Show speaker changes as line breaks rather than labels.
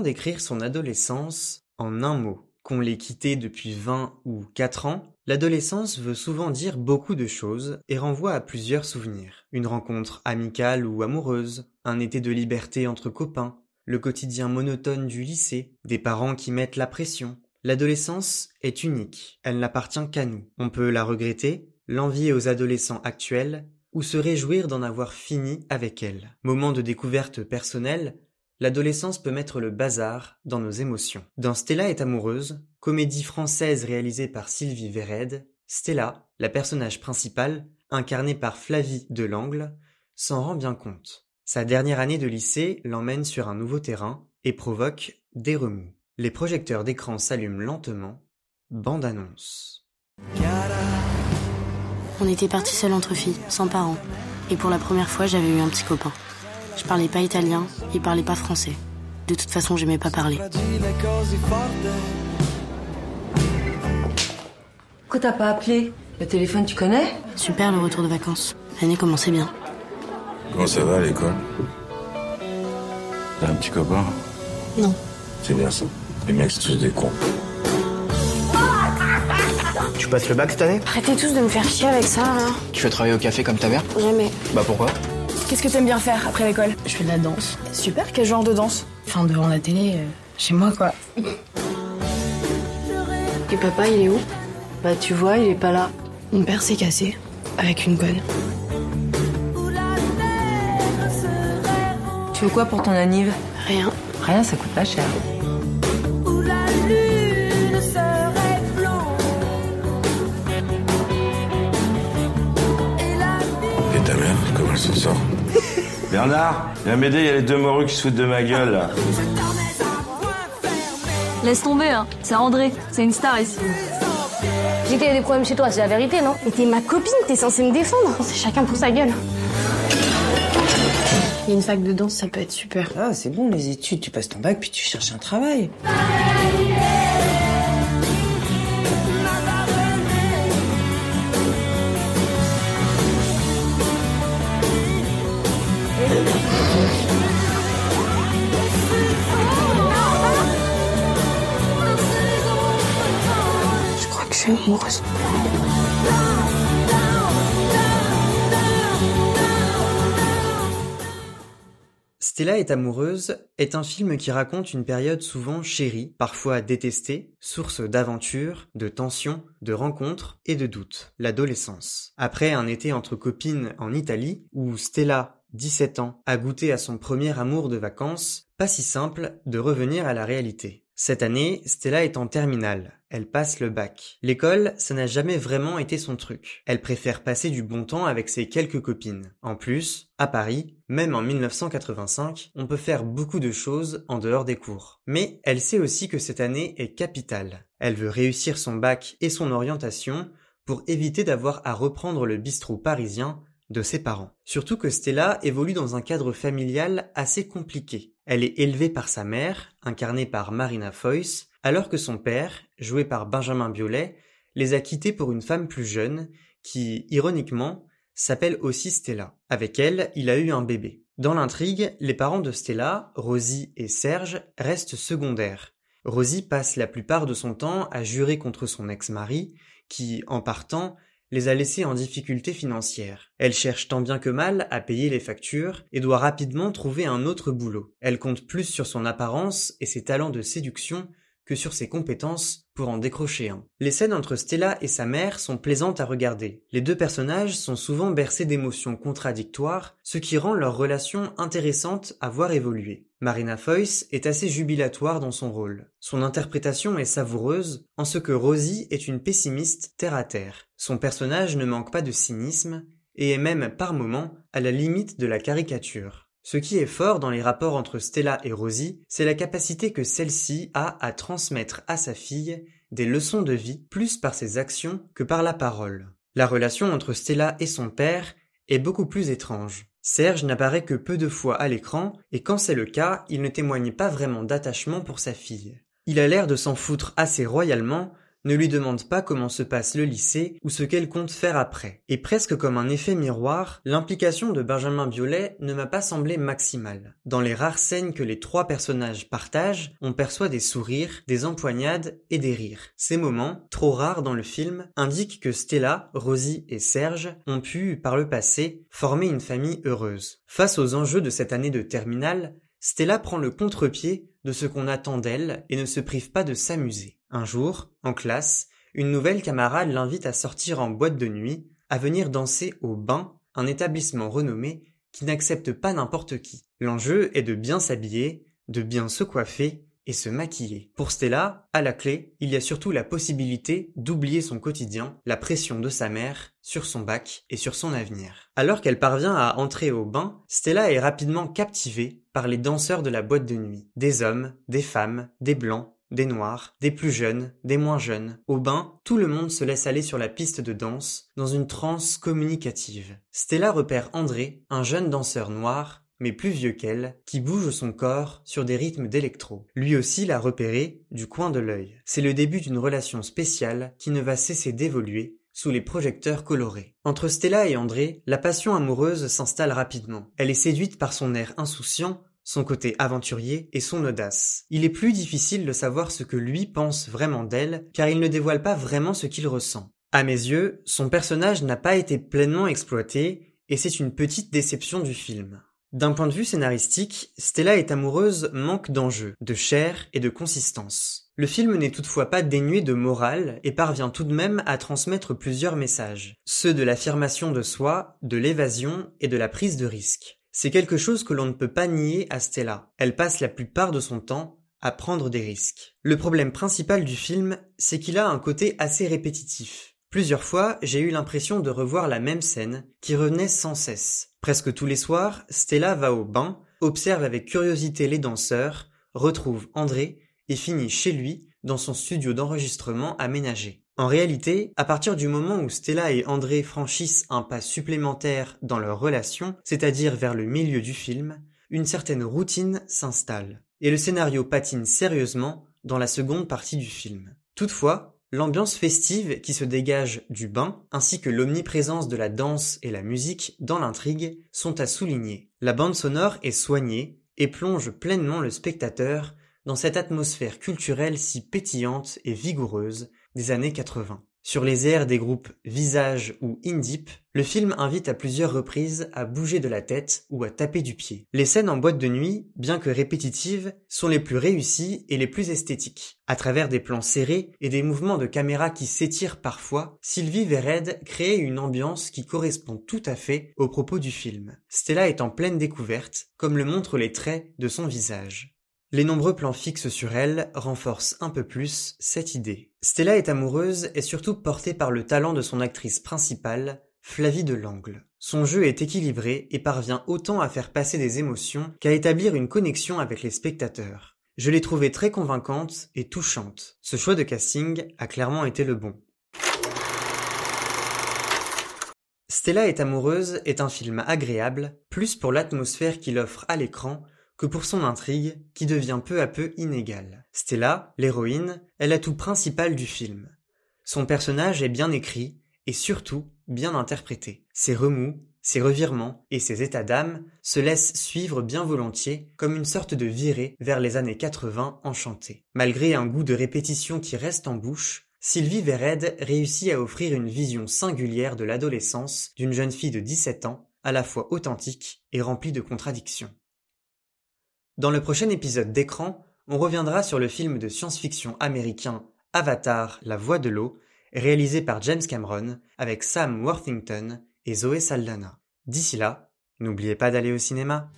Décrire son adolescence en un mot Qu'on l'ait quitté depuis 20 ou 4 ans, l'adolescence veut souvent dire beaucoup de choses et renvoie à plusieurs souvenirs. Une rencontre amicale ou amoureuse, un été de liberté entre copains, le quotidien monotone du lycée, des parents qui mettent la pression. L'adolescence est unique, elle n'appartient qu'à nous. On peut la regretter, l'envier aux adolescents actuels, ou se réjouir d'en avoir fini avec elle. Moment de découverte personnelle, l'adolescence peut mettre le bazar dans nos émotions. Dans Stella est amoureuse, comédie française réalisée par Sylvie Vered, Stella, la personnage principale, incarnée par Flavie Delangle, s'en rend bien compte. Sa dernière année de lycée l'emmène sur un nouveau terrain et provoque des remous. Les projecteurs d'écran s'allument lentement. Bande annonce.
On était partis seuls entre filles, sans parents. Et pour la première fois, j'avais eu un petit copain. Je parlais pas italien, il parlait pas français. De toute façon, j'aimais pas parler.
Pourquoi t'as pas appelé Le téléphone, tu connais?
Super le retour de vacances. L'année commençait bien.
Comment ça va à l'école? T'as un petit copain?
Non.
C'est bien ça. Les mecs, c'est tous des cons.
Tu passes le bac cette année?
Arrêtez tous de me faire chier avec ça, là.
Tu vas travailler au café comme ta mère?
Jamais.
Bah pourquoi?
Qu'est-ce que t'aimes bien faire après l'école
Je fais de la danse.
Super, quel genre de danse
Enfin, devant la télé, euh, chez moi, quoi. Et papa, il est où?
Bah tu vois, il est pas là.
Mon père s'est cassé. Avec une conne.
Tu veux quoi pour ton anniv?
Rien.
Rien, ça coûte pas cher.
Bernard, viens m'aider, il y a les deux morus qui se foutent de ma gueule là.
Laisse tomber, hein. C'est André, c'est une star ici.
J'ai qu'il y a des problèmes chez toi, c'est la vérité, non?
Mais t'es ma copine, t'es censée me défendre. C'est chacun pour sa gueule. Il y a une fac de danse, ça peut être super.
Ah, c'est bon les études, tu passes ton bac puis tu cherches un travail.
Stella est amoureuse est un film qui raconte une période souvent chérie, parfois détestée, source d'aventures, de tensions, de rencontres et de doutes, l'adolescence. Après un été entre copines en Italie, où Stella, 17 ans, a goûté à son premier amour de vacances, pas si simple de revenir à la réalité. Cette année, Stella est en terminale. Elle passe le bac. L'école, ça n'a jamais vraiment été son truc. Elle préfère passer du bon temps avec ses quelques copines. En plus, à Paris, même en 1985, on peut faire beaucoup de choses en dehors des cours. Mais elle sait aussi que cette année est capitale. Elle veut réussir son bac et son orientation pour éviter d'avoir à reprendre le bistrot parisien de ses parents. Surtout que Stella évolue dans un cadre familial assez compliqué. Elle est élevée par sa mère, incarnée par Marina Foïs, alors que son père, joué par Benjamin Biolay, les a quittés pour une femme plus jeune, qui, ironiquement, s'appelle aussi Stella. Avec elle, il a eu un bébé. Dans l'intrigue, les parents de Stella, Rosie et Serge, restent secondaires. Rosie passe la plupart de son temps à jurer contre son ex-mari, qui, en partant, les a laissés en difficulté financière. Elle cherche tant bien que mal à payer les factures et doit rapidement trouver un autre boulot. Elle compte plus sur son apparence et ses talents de séduction sur ses compétences pour en décrocher un. Les scènes entre Stella et sa mère sont plaisantes à regarder. Les deux personnages sont souvent bercés d'émotions contradictoires, ce qui rend leur relation intéressante à voir évoluer. Marina Foïs est assez jubilatoire dans son rôle. Son interprétation est savoureuse, en ce que Rosie est une pessimiste terre à terre. Son personnage ne manque pas de cynisme, et est même par moments à la limite de la caricature. Ce qui est fort dans les rapports entre Stella et Rosie, c'est la capacité que celle-ci a à transmettre à sa fille des leçons de vie plus par ses actions que par la parole. La relation entre Stella et son père est beaucoup plus étrange. Serge n'apparaît que peu de fois à l'écran, et quand c'est le cas, il ne témoigne pas vraiment d'attachement pour sa fille. Il a l'air de s'en foutre assez royalement ne lui demande pas comment se passe le lycée ou ce qu'elle compte faire après. Et presque comme un effet miroir, l'implication de Benjamin Biolay ne m'a pas semblé maximale. Dans les rares scènes que les trois personnages partagent, on perçoit des sourires, des empoignades et des rires. Ces moments, trop rares dans le film, indiquent que Stella, Rosie et Serge ont pu, par le passé, former une famille heureuse. Face aux enjeux de cette année de terminale, Stella prend le contre-pied de ce qu'on attend d'elle et ne se prive pas de s'amuser. Un jour, en classe, une nouvelle camarade l'invite à sortir en boîte de nuit, à venir danser au Bain, un établissement renommé qui n'accepte pas n'importe qui. L'enjeu est de bien s'habiller, de bien se coiffer et se maquiller. Pour Stella, à la clé, il y a surtout la possibilité d'oublier son quotidien, la pression de sa mère, sur son bac et sur son avenir. Alors qu'elle parvient à entrer au bain, Stella est rapidement captivée par les danseurs de la boîte de nuit. Des hommes, des femmes, des blancs, des noirs, des plus jeunes, des moins jeunes. Au bain, tout le monde se laisse aller sur la piste de danse, dans une transe communicative. Stella repère André, un jeune danseur noir, mais plus vieux qu'elle, qui bouge son corps sur des rythmes d'électro. Lui aussi l'a repéré du coin de l'œil. C'est le début d'une relation spéciale qui ne va cesser d'évoluer sous les projecteurs colorés. Entre Stella et André, la passion amoureuse s'installe rapidement. Elle est séduite par son air insouciant, son côté aventurier et son audace. Il est plus difficile de savoir ce que lui pense vraiment d'elle, car il ne dévoile pas vraiment ce qu'il ressent. À mes yeux, son personnage n'a pas été pleinement exploité, et c'est une petite déception du film. D'un point de vue scénaristique, Stella est amoureuse manque d'enjeu, de chair et de consistance. Le film n'est toutefois pas dénué de morale et parvient tout de même à transmettre plusieurs messages, ceux de l'affirmation de soi, de l'évasion et de la prise de risque. C'est quelque chose que l'on ne peut pas nier à Stella. Elle passe la plupart de son temps à prendre des risques. Le problème principal du film, c'est qu'il a un côté assez répétitif. Plusieurs fois, j'ai eu l'impression de revoir la même scène, qui revenait sans cesse. Presque tous les soirs, Stella va au bain, observe avec curiosité les danseurs, retrouve André et finit chez lui, dans son studio d'enregistrement aménagé. En réalité, à partir du moment où Stella et André franchissent un pas supplémentaire dans leur relation, c'est-à-dire vers le milieu du film, une certaine routine s'installe. Et le scénario patine sérieusement dans la seconde partie du film. Toutefois, L'ambiance festive qui se dégage du bain, ainsi que l'omniprésence de la danse et la musique dans l'intrigue, sont à souligner. La bande sonore est soignée et plonge pleinement le spectateur dans cette atmosphère culturelle si pétillante et vigoureuse des années 80. Sur les airs des groupes Visage ou Indip, le film invite à plusieurs reprises à bouger de la tête ou à taper du pied. Les scènes en boîte de nuit, bien que répétitives, sont les plus réussies et les plus esthétiques. À travers des plans serrés et des mouvements de caméra qui s'étirent parfois, Sylvie Vered crée une ambiance qui correspond tout à fait au propos du film. Stella est en pleine découverte, comme le montrent les traits de son visage. Les nombreux plans fixes sur elle renforcent un peu plus cette idée. Stella est amoureuse et surtout portée par le talent de son actrice principale, Flavie Delangle. Son jeu est équilibré et parvient autant à faire passer des émotions qu'à établir une connexion avec les spectateurs. Je l'ai trouvée très convaincante et touchante. Ce choix de casting a clairement été le bon. Stella est amoureuse est un film agréable, plus pour l'atmosphère qu'il offre à l'écran que pour son intrigue, qui devient peu à peu inégale. Stella, l'héroïne, est l'atout principal du film. Son personnage est bien écrit, et surtout bien interprété. Ses remous, ses revirements et ses états d'âme se laissent suivre bien volontiers comme une sorte de virée vers les années 80 enchantées. Malgré un goût de répétition qui reste en bouche, Sylvie Vered réussit à offrir une vision singulière de l'adolescence d'une jeune fille de 17 ans, à la fois authentique et remplie de contradictions. Dans le prochain épisode d'écran, on reviendra sur le film de science-fiction américain Avatar, la voix de l'eau, réalisé par James Cameron avec Sam Worthington et Zoé Saldana. D'ici là, n'oubliez pas d'aller au cinéma.